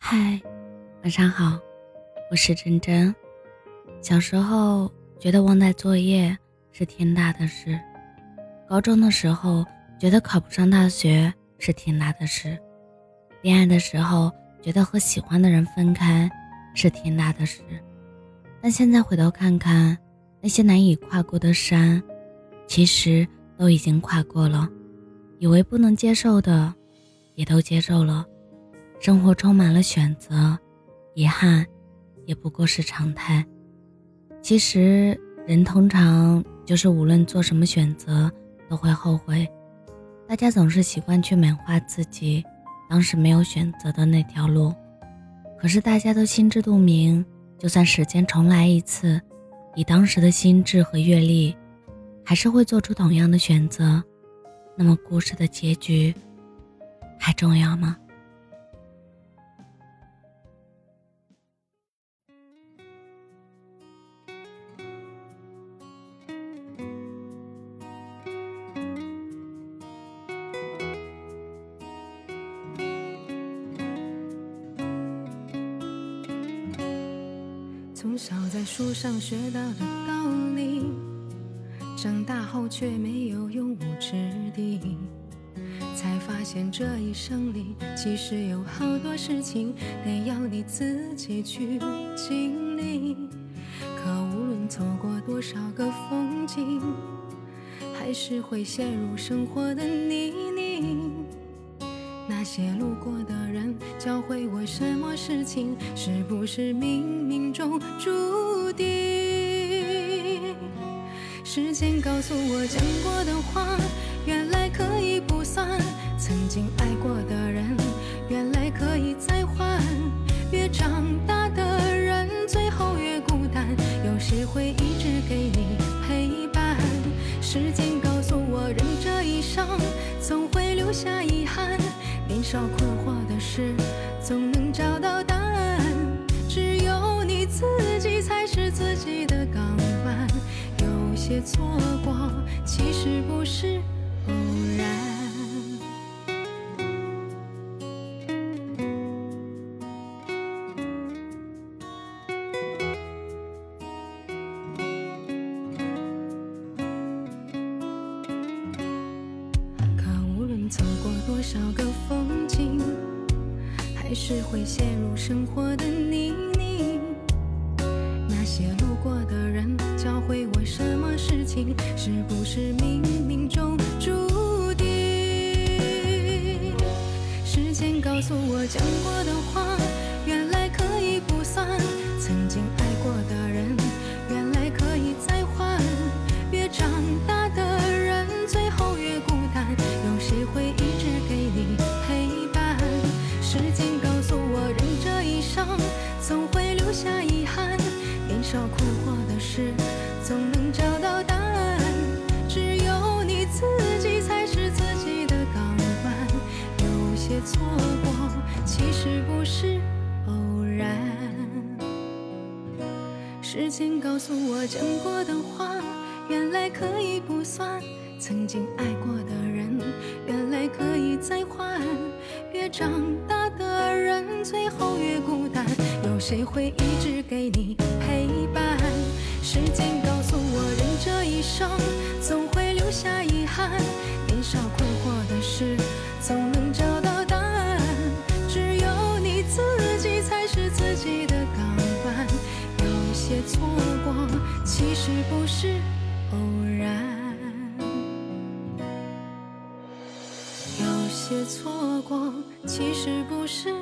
嗨，晚上好，我是真真。小时候觉得忘带作业是天大的事，高中的时候觉得考不上大学是天大的事，恋爱的时候觉得和喜欢的人分开是天大的事。但现在回头看看，那些难以跨过的山，其实都已经跨过了。以为不能接受的，也都接受了。生活充满了选择，遗憾也不过是常态。其实人通常就是无论做什么选择都会后悔。大家总是习惯去美化自己当时没有选择的那条路，可是大家都心知肚明，就算时间重来一次，以当时的心智和阅历，还是会做出同样的选择。那么故事的结局还重要吗？从小在书上学到的道理，长大后却没有用武之地，才发现这一生里其实有好多事情得要你自己去经历。可无论走过多少个风景，还是会陷入生活的泥泞。些路过的人教会我什么事情，是不是冥冥中注定？时间告诉我讲过的话，原来可以不算；曾经爱过的人，原来可以再换。越长大的人，最后越孤单，有谁会一直给你陪伴？时间告诉我，人这一生总会留下遗憾。少困惑的事，总能找到答案。只有你自己才是自己的港湾。有些错过，其实不是偶然。可无论走过多少个，还是会陷入生活的泥泞。那些路过的人教会我什么事情，是不是冥冥中注定？时间告诉我讲过的话，少困惑的事，总能找到答案。只有你自己才是自己的港湾。有些错过，其实不是偶然。时间告诉我讲过的话，原来可以不算；曾经爱过的人，原来可以再换。越长大的人，最后越孤单。有谁会一直给你陪伴？时间告诉我，人这一生总会留下遗憾。年少困惑的事，总能找到答案。只有你自己才是自己的港湾。有些错过，其实不是偶然。有些错过，其实不是。